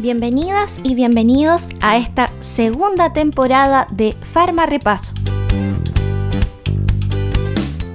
Bienvenidas y bienvenidos a esta segunda temporada de Farma Repaso.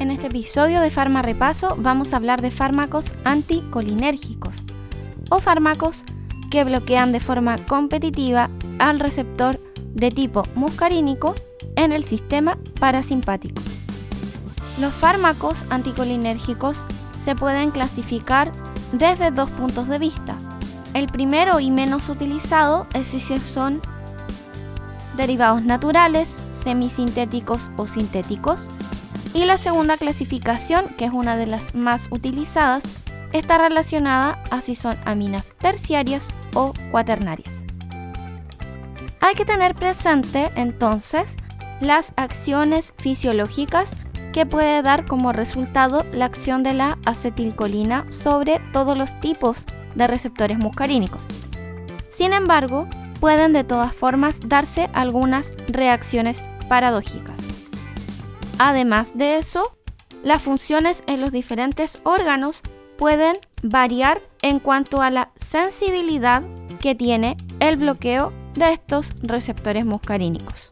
En este episodio de Farma Repaso vamos a hablar de fármacos anticolinérgicos o fármacos que bloquean de forma competitiva al receptor de tipo muscarínico en el sistema parasimpático. Los fármacos anticolinérgicos se pueden clasificar desde dos puntos de vista. El primero y menos utilizado es si son derivados naturales, semisintéticos o sintéticos. Y la segunda clasificación, que es una de las más utilizadas, está relacionada a si son aminas terciarias o cuaternarias. Hay que tener presente entonces las acciones fisiológicas que puede dar como resultado la acción de la acetilcolina sobre todos los tipos de receptores muscarínicos. Sin embargo, pueden de todas formas darse algunas reacciones paradójicas. Además de eso, las funciones en los diferentes órganos pueden variar en cuanto a la sensibilidad que tiene el bloqueo de estos receptores muscarínicos.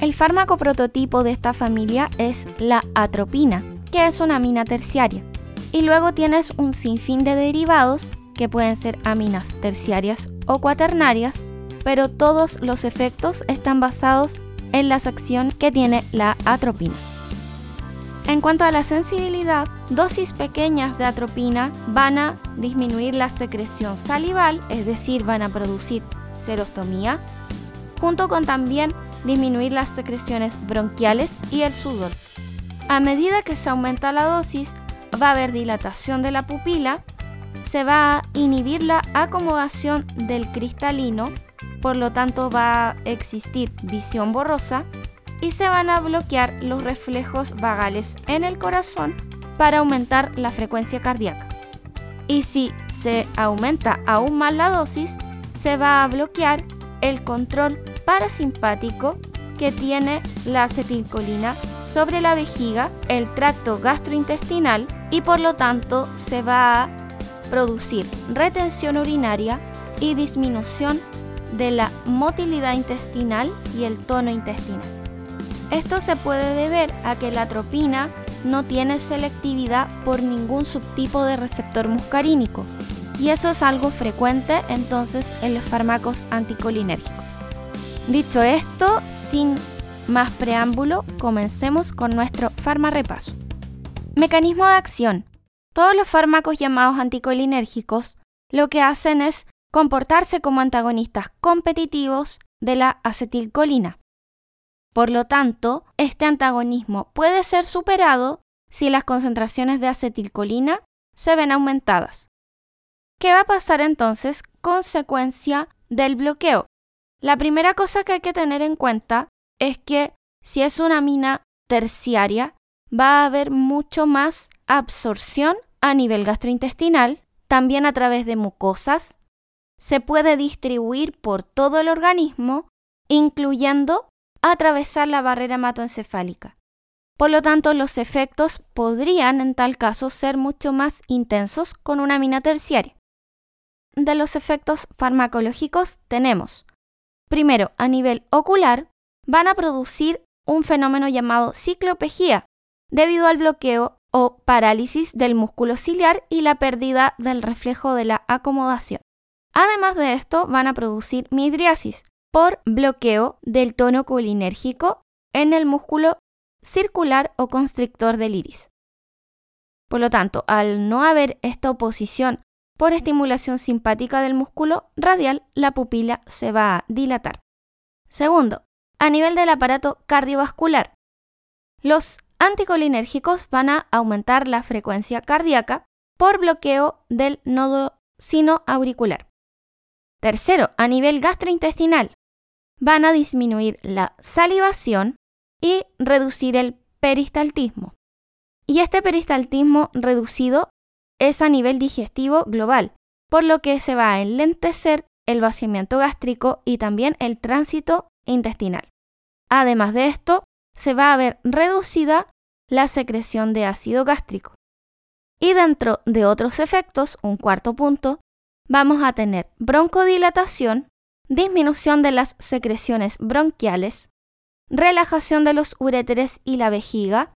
El fármaco prototipo de esta familia es la atropina, que es una amina terciaria. Y luego tienes un sinfín de derivados que pueden ser aminas terciarias o cuaternarias, pero todos los efectos están basados en la acción que tiene la atropina. En cuanto a la sensibilidad, dosis pequeñas de atropina van a disminuir la secreción salival, es decir, van a producir serostomía, junto con también disminuir las secreciones bronquiales y el sudor. A medida que se aumenta la dosis, va a haber dilatación de la pupila, se va a inhibir la acomodación del cristalino, por lo tanto va a existir visión borrosa y se van a bloquear los reflejos vagales en el corazón para aumentar la frecuencia cardíaca. Y si se aumenta aún más la dosis, se va a bloquear el control parasimpático que tiene la acetilcolina sobre la vejiga, el tracto gastrointestinal y por lo tanto se va a producir retención urinaria y disminución de la motilidad intestinal y el tono intestinal. Esto se puede deber a que la atropina no tiene selectividad por ningún subtipo de receptor muscarínico y eso es algo frecuente entonces en los fármacos anticolinérgicos. Dicho esto, sin más preámbulo, comencemos con nuestro repaso. Mecanismo de acción. Todos los fármacos llamados anticolinérgicos lo que hacen es comportarse como antagonistas competitivos de la acetilcolina. Por lo tanto, este antagonismo puede ser superado si las concentraciones de acetilcolina se ven aumentadas. ¿Qué va a pasar entonces consecuencia del bloqueo? La primera cosa que hay que tener en cuenta es que si es una amina terciaria, va a haber mucho más absorción a nivel gastrointestinal, también a través de mucosas. Se puede distribuir por todo el organismo, incluyendo atravesar la barrera hematoencefálica. Por lo tanto, los efectos podrían en tal caso ser mucho más intensos con una amina terciaria. De los efectos farmacológicos tenemos Primero, a nivel ocular, van a producir un fenómeno llamado ciclopegía, debido al bloqueo o parálisis del músculo ciliar y la pérdida del reflejo de la acomodación. Además de esto, van a producir midriasis por bloqueo del tono colinérgico en el músculo circular o constrictor del iris. Por lo tanto, al no haber esta oposición por estimulación simpática del músculo radial, la pupila se va a dilatar. Segundo, a nivel del aparato cardiovascular. Los anticolinérgicos van a aumentar la frecuencia cardíaca por bloqueo del nodo sinoauricular. Tercero, a nivel gastrointestinal, van a disminuir la salivación y reducir el peristaltismo. Y este peristaltismo reducido es a nivel digestivo global, por lo que se va a enlentecer el vaciamiento gástrico y también el tránsito intestinal. Además de esto, se va a ver reducida la secreción de ácido gástrico. Y dentro de otros efectos, un cuarto punto, vamos a tener broncodilatación, disminución de las secreciones bronquiales, relajación de los uréteres y la vejiga,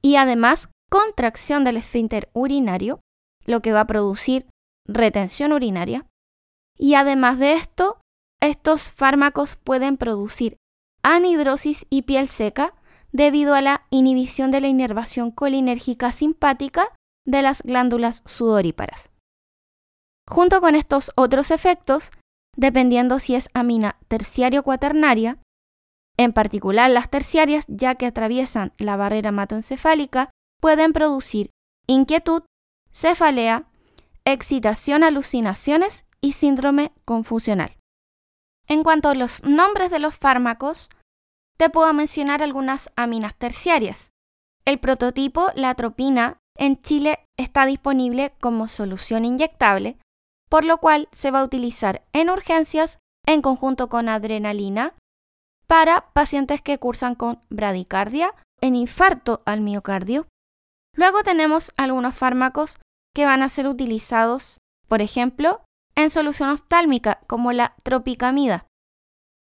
y además contracción del esfínter urinario, lo que va a producir retención urinaria. Y además de esto, estos fármacos pueden producir anhidrosis y piel seca debido a la inhibición de la inervación colinérgica simpática de las glándulas sudoríparas. Junto con estos otros efectos, dependiendo si es amina terciaria o cuaternaria, en particular las terciarias, ya que atraviesan la barrera hematoencefálica, pueden producir inquietud, cefalea, excitación, alucinaciones y síndrome confusional. En cuanto a los nombres de los fármacos, te puedo mencionar algunas aminas terciarias. El prototipo, la atropina, en Chile está disponible como solución inyectable, por lo cual se va a utilizar en urgencias en conjunto con adrenalina para pacientes que cursan con bradicardia, en infarto al miocardio. Luego tenemos algunos fármacos que van a ser utilizados, por ejemplo, en solución oftálmica como la tropicamida.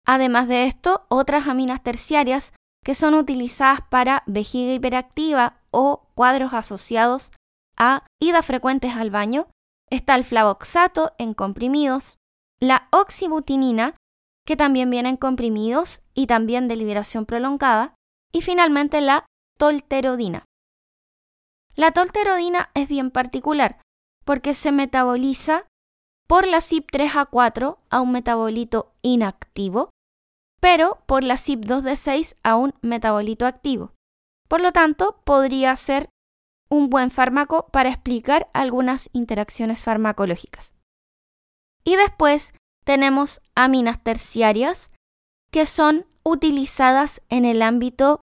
Además de esto, otras aminas terciarias que son utilizadas para vejiga hiperactiva o cuadros asociados a idas frecuentes al baño, está el flavoxato en comprimidos, la oxibutinina, que también viene en comprimidos y también de liberación prolongada, y finalmente la tolterodina. La tolterodina es bien particular porque se metaboliza por la CYP3A4 a un metabolito inactivo, pero por la CYP2D6 a un metabolito activo. Por lo tanto, podría ser un buen fármaco para explicar algunas interacciones farmacológicas. Y después tenemos aminas terciarias que son utilizadas en el ámbito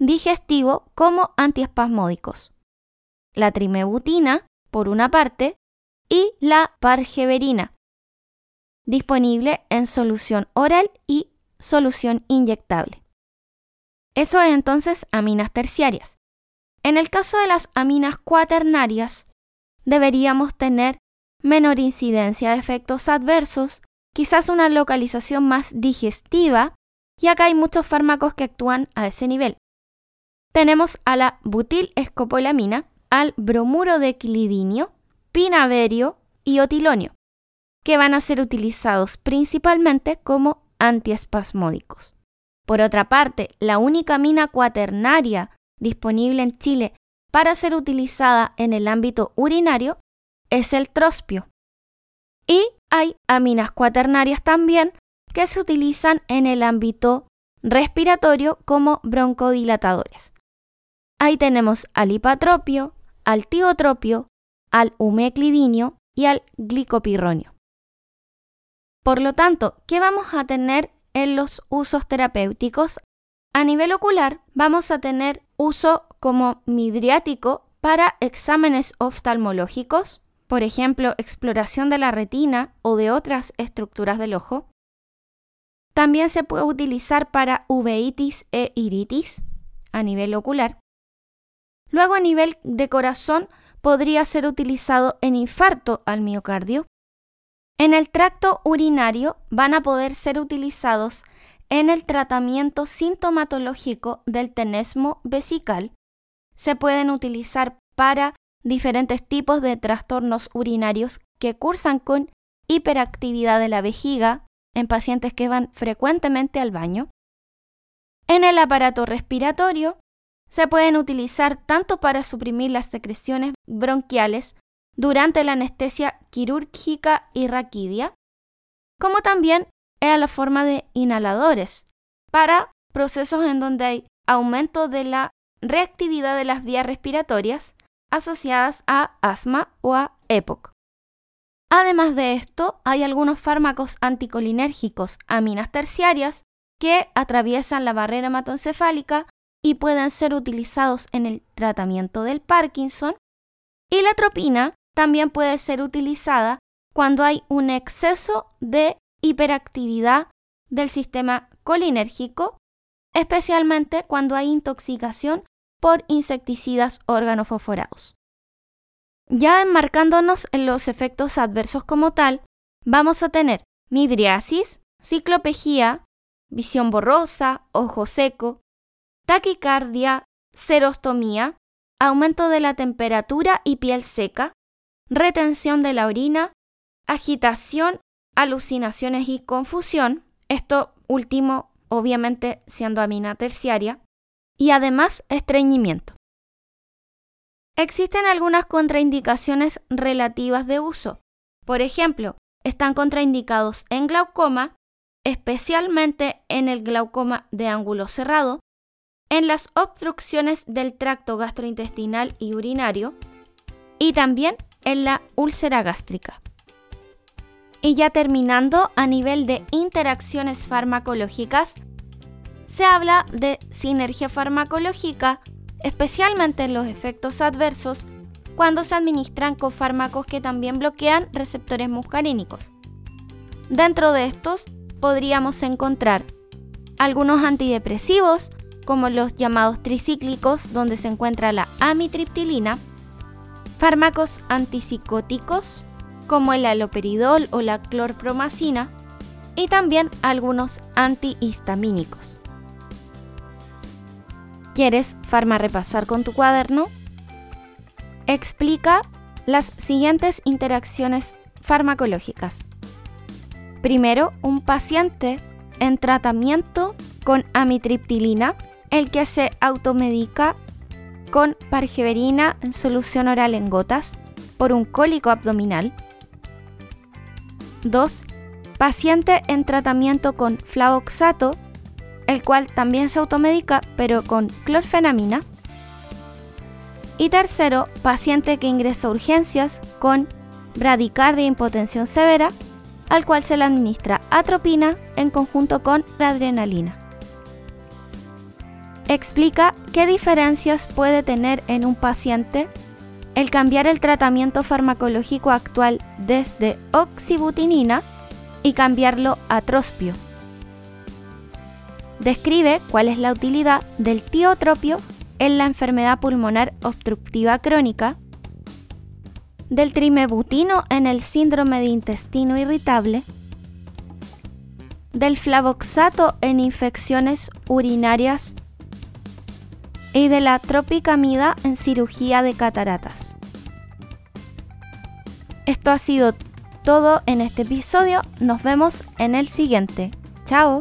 digestivo como antiespasmódicos. La trimebutina, por una parte, y la pargeberina, disponible en solución oral y solución inyectable. Eso es entonces aminas terciarias. En el caso de las aminas cuaternarias, deberíamos tener menor incidencia de efectos adversos, quizás una localización más digestiva, y acá hay muchos fármacos que actúan a ese nivel. Tenemos a la butilescopolamina, al bromuro de clidinio, pinaverio y otilonio, que van a ser utilizados principalmente como antiespasmódicos. Por otra parte, la única amina cuaternaria disponible en Chile para ser utilizada en el ámbito urinario es el trospio. Y hay aminas cuaternarias también que se utilizan en el ámbito respiratorio como broncodilatadores. Ahí tenemos al hipatropio, al tiotropio, al humeclidinio y al glicopirronio. Por lo tanto, ¿qué vamos a tener en los usos terapéuticos? A nivel ocular, vamos a tener uso como midriático para exámenes oftalmológicos, por ejemplo, exploración de la retina o de otras estructuras del ojo. También se puede utilizar para uveitis e iritis a nivel ocular. Luego a nivel de corazón podría ser utilizado en infarto al miocardio. En el tracto urinario van a poder ser utilizados en el tratamiento sintomatológico del tenesmo vesical. Se pueden utilizar para diferentes tipos de trastornos urinarios que cursan con hiperactividad de la vejiga en pacientes que van frecuentemente al baño. En el aparato respiratorio se pueden utilizar tanto para suprimir las secreciones bronquiales durante la anestesia quirúrgica y raquidia, como también en la forma de inhaladores para procesos en donde hay aumento de la reactividad de las vías respiratorias asociadas a asma o a EPOC. Además de esto, hay algunos fármacos anticolinérgicos aminas terciarias que atraviesan la barrera hematoencefálica y pueden ser utilizados en el tratamiento del Parkinson. Y la tropina también puede ser utilizada cuando hay un exceso de hiperactividad del sistema colinérgico, especialmente cuando hay intoxicación por insecticidas organofosforados. Ya enmarcándonos en los efectos adversos como tal, vamos a tener midriasis, ciclopegía, visión borrosa, ojo seco, taquicardia, serostomía, aumento de la temperatura y piel seca, retención de la orina, agitación, alucinaciones y confusión, esto último obviamente siendo amina terciaria, y además estreñimiento. Existen algunas contraindicaciones relativas de uso. Por ejemplo, están contraindicados en glaucoma, especialmente en el glaucoma de ángulo cerrado, en las obstrucciones del tracto gastrointestinal y urinario, y también en la úlcera gástrica. Y ya terminando a nivel de interacciones farmacológicas, se habla de sinergia farmacológica, especialmente en los efectos adversos, cuando se administran con fármacos que también bloquean receptores muscarínicos. Dentro de estos podríamos encontrar algunos antidepresivos, como los llamados tricíclicos, donde se encuentra la amitriptilina, fármacos antipsicóticos, como el aloperidol o la clorpromacina, y también algunos antihistamínicos. ¿Quieres repasar con tu cuaderno? Explica las siguientes interacciones farmacológicas. Primero, un paciente en tratamiento con amitriptilina, el que se automedica con pargeverina en solución oral en gotas por un cólico abdominal. 2. Paciente en tratamiento con flavoxato, el cual también se automedica pero con clorfenamina. Y tercero, paciente que ingresa a urgencias con bradicardia e impotencia severa, al cual se le administra atropina en conjunto con adrenalina. Explica qué diferencias puede tener en un paciente el cambiar el tratamiento farmacológico actual desde oxibutinina y cambiarlo a trospio. Describe cuál es la utilidad del tiotropio en la enfermedad pulmonar obstructiva crónica, del trimebutino en el síndrome de intestino irritable, del flavoxato en infecciones urinarias y de la tropicamida en cirugía de cataratas. Esto ha sido todo en este episodio, nos vemos en el siguiente. Chao.